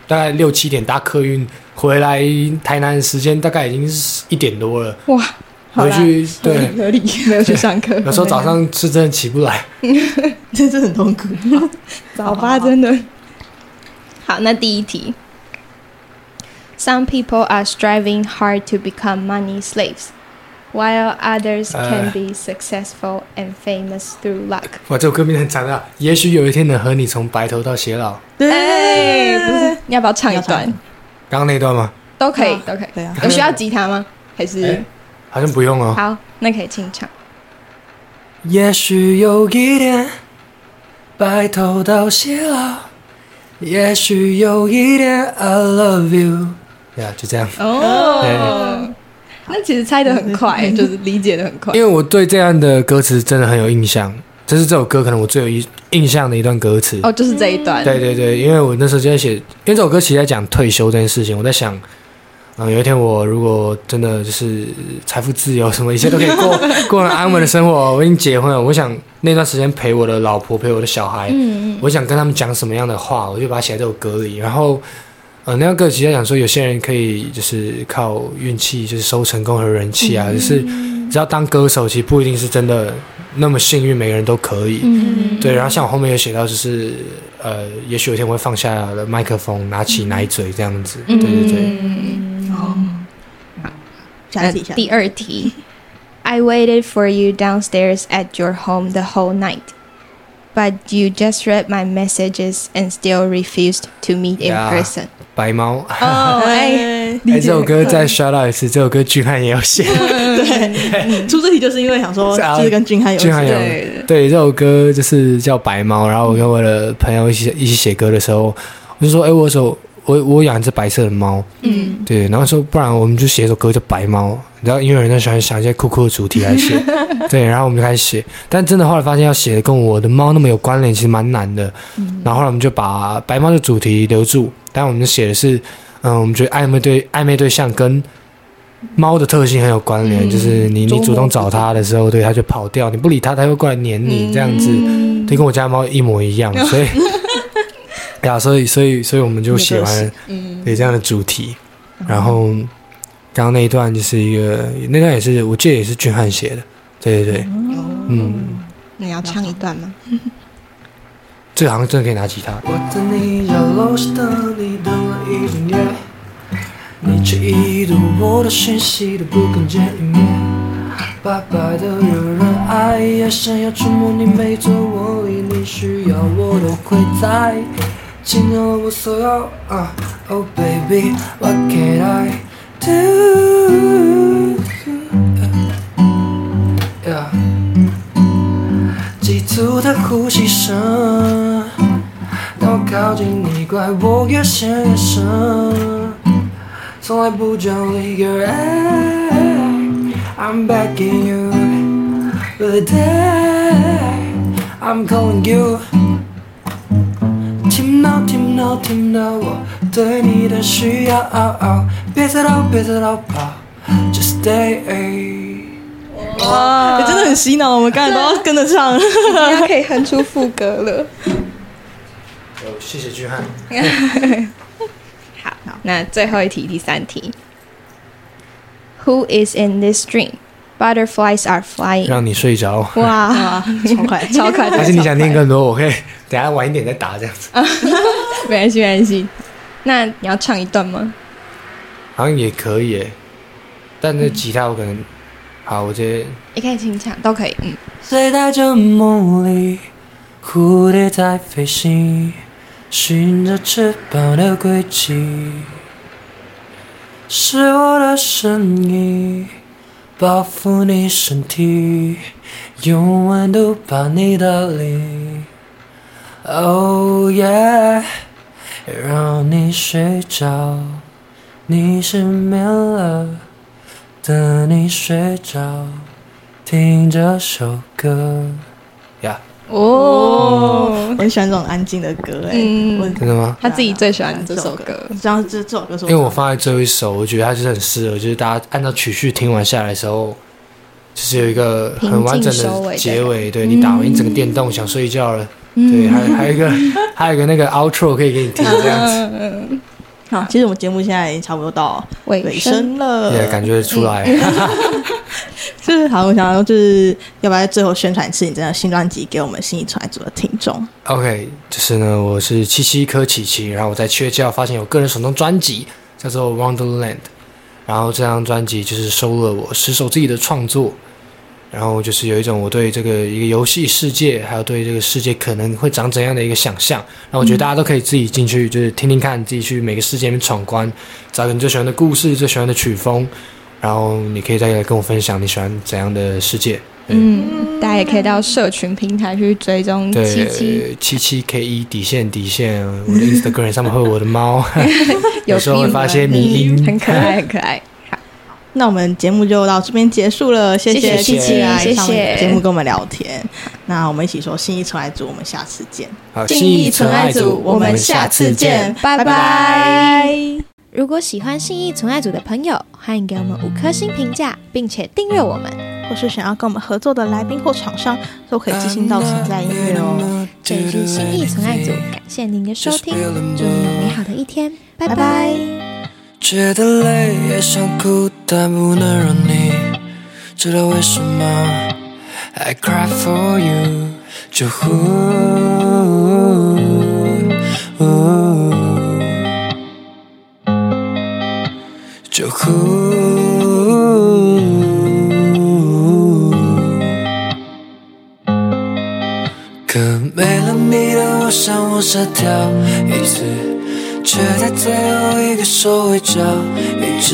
大概六七点搭客运回来台南的，时间大概已经是一点多了。哇，回去对，合理没有去上课。[LAUGHS] 有时候早上是真的起不来，[LAUGHS] 真是很痛苦。[LAUGHS] 早八真的。好，那第一题。Some people are striving hard to become money slaves. While others can be successful and famous through luck。哇，这首歌名很长啊！也许有一天能和你从白头到偕老。对，不是，你要不要唱一段？刚刚那段吗？都可以，都可以。对啊。有需要吉他吗？还是？好像不用哦。好，那可以清唱。也许有一天，白头到偕老。也许有一天，I love you。呀，就这样。哦。那其实猜的很快，[LAUGHS] 就是理解的很快。因为我对这样的歌词真的很有印象，这是这首歌可能我最有印印象的一段歌词。哦，就是这一段。对对对，因为我那时候就在写，因为这首歌其实在讲退休这件事情。我在想，嗯，有一天我如果真的就是财富自由，什么一切都可以过 [LAUGHS] 过很安稳的生活，我已经结婚了，我想那段时间陪我的老婆，陪我的小孩，嗯嗯，我想跟他们讲什么样的话，我就把它写在这首歌里，然后。呃，那个歌其实讲说，有些人可以就是靠运气，就是收成功和人气啊。就是只要当歌手，其实不一定是真的那么幸运，每个人都可以。嗯对，然后像我后面有写到，就是呃，也许有一天我会放下了麦克风，拿起奶嘴这样子。对对对。哦。好，下题。第二题，I waited for you downstairs at your home the whole night, but you just read my messages and still refused to meet in person. 白猫。哦，[LAUGHS] 哎，这首歌再 shout out 一次，这首歌俊汉也有写。[LAUGHS] 对，[LAUGHS] 出这题就是因为想说，就是跟俊汉有。俊汉有对。这首歌就是叫白猫，然后我跟我的朋友一起一起写歌的时候，我就说，哎，我首我我养一只白色的猫，嗯，对，然后说不然我们就写一首歌叫白猫，然后因为人在喜欢想一些酷酷的主题来写，对，然后我们就开始写，但真的后来发现要写的跟我的猫那么有关联，其实蛮难的，然后后来我们就把白猫的主题留住。但我们写的是，嗯，我们觉得暧昧对暧昧对象跟猫的特性很有关联，就是你你主动找它的时候，对它就跑掉；你不理它，它会过来黏你，这样子，就跟我家猫一模一样。所以，[LAUGHS] 呀，所以所以所以我们就写完对这样的主题。然后刚刚那一段就是一个，那段也是我记得也是俊汉写的，对对对，嗯。你要唱一段吗？这好像真的可以拿吉他。我在你家楼下等你等了一整夜，你却已读我的讯息都不肯见一面。白白的有人爱也想要触摸你每座卧里，你需要我都会在，尽了我所有。Oh baby, what can I do? 急促的呼吸声，当我靠近你，怪我越陷越深，从来不讲理。Girl, I'm begging you, but today I'm calling you. 听到听到听到我对你的需要，别再逃别再逃跑，Just stay. 哇，真的很洗脑，我们刚才都要跟着唱，大家可以哼出副歌了。谢谢君汉。好，那最后一题，第三题。Who is in this dream? Butterflies are flying。让你睡着。哇，超快，超快！还是你想听更多？我可以等下晚一点再打这样子。[LAUGHS] 没关系，没关系。那你要唱一段吗？好像也可以，但那吉他我可能。好，我接。也可以清唱，都可以。嗯。睡在这梦里，蝴蝶在飞行，寻着翅膀的轨迹，是我的声音保护你身体，用温度把你打理。Oh yeah，让你睡着，你失眠了。等你睡着，听这首歌呀。哦，我很喜欢这种安静的歌，哎，真的吗？他自己最喜欢这首歌，这样这这首歌，因为我放在最后一首，我觉得它就是很适合，就是大家按照曲序听完下来的时候，就是有一个很完整的结尾。对你打完一整个电动，想睡觉了，对，还还有一个还有一个那个 outro 可以给你听，这样子。好，其实我们节目现在已经差不多到尾声了，也感觉出来。[LAUGHS] 就是好，我想要就是要不要在最后宣传一次你这张新专辑给我们新一传组的听众？OK，就是呢，我是七七柯琪琪，然后我在七月七号发行我个人首张专辑叫做 Wonderland，然后这张专辑就是收了我十首自己的创作。然后就是有一种我对这个一个游戏世界，还有对这个世界可能会长怎样的一个想象。然后我觉得大家都可以自己进去，就是听听看，自己去每个世界里面闯关，找你最喜欢的故事、最喜欢的曲风，然后你可以再来跟我分享你喜欢怎样的世界。嗯，大家也可以到社群平台去追踪七七七七 K 一底线底线，我的 [LAUGHS] Instagram 上面会有我的猫，[LAUGHS] 有时候会发一些迷音，很可爱，很可爱。那我们节目就到这边结束了，谢谢琪琪来上节目跟我们聊天。那我们一起说心意纯爱组，我们下次见。好，心意纯爱组，我们下次见，拜拜。如果喜欢心意纯爱组的朋友，欢迎给我们五颗星评价，并且订阅我们。或是想要跟我们合作的来宾或厂商，都可以寄信到存在音乐哦。这里是心意纯爱组，感谢您的收听，祝你有美好的一天，拜拜。觉得累也想哭，但不能让你知道为什么。I cry for you，就呼，就呼。可没了你的我，想往下跳一次。却在最后一个收尾角，一直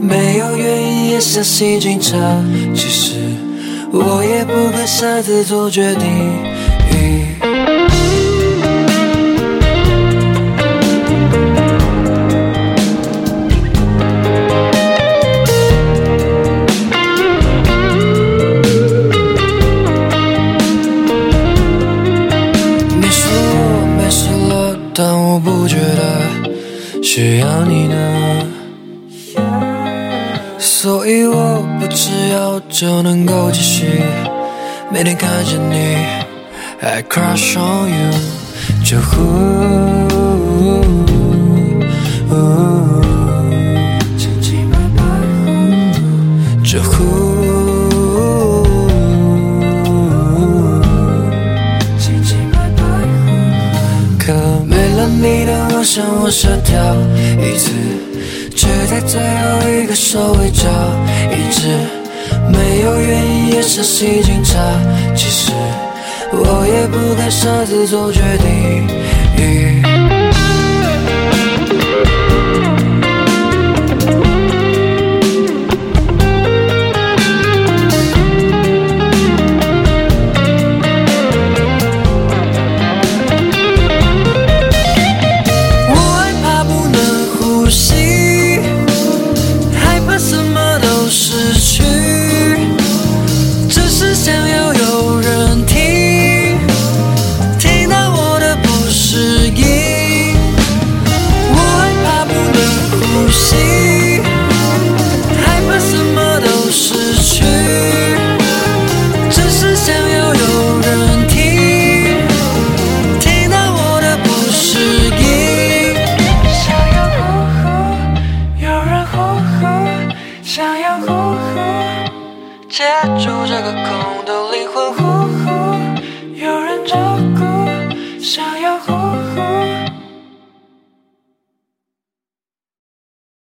没有原因也相信警察。其实我也不敢擅自做决定。需要你呢，所以我不吃药就能够继续每天看着你，I crush on you，就呼，就呼。我想我傻跳一次，却在最后一个收尾找一直没有原因也是心警察。其实我也不该擅自做决定。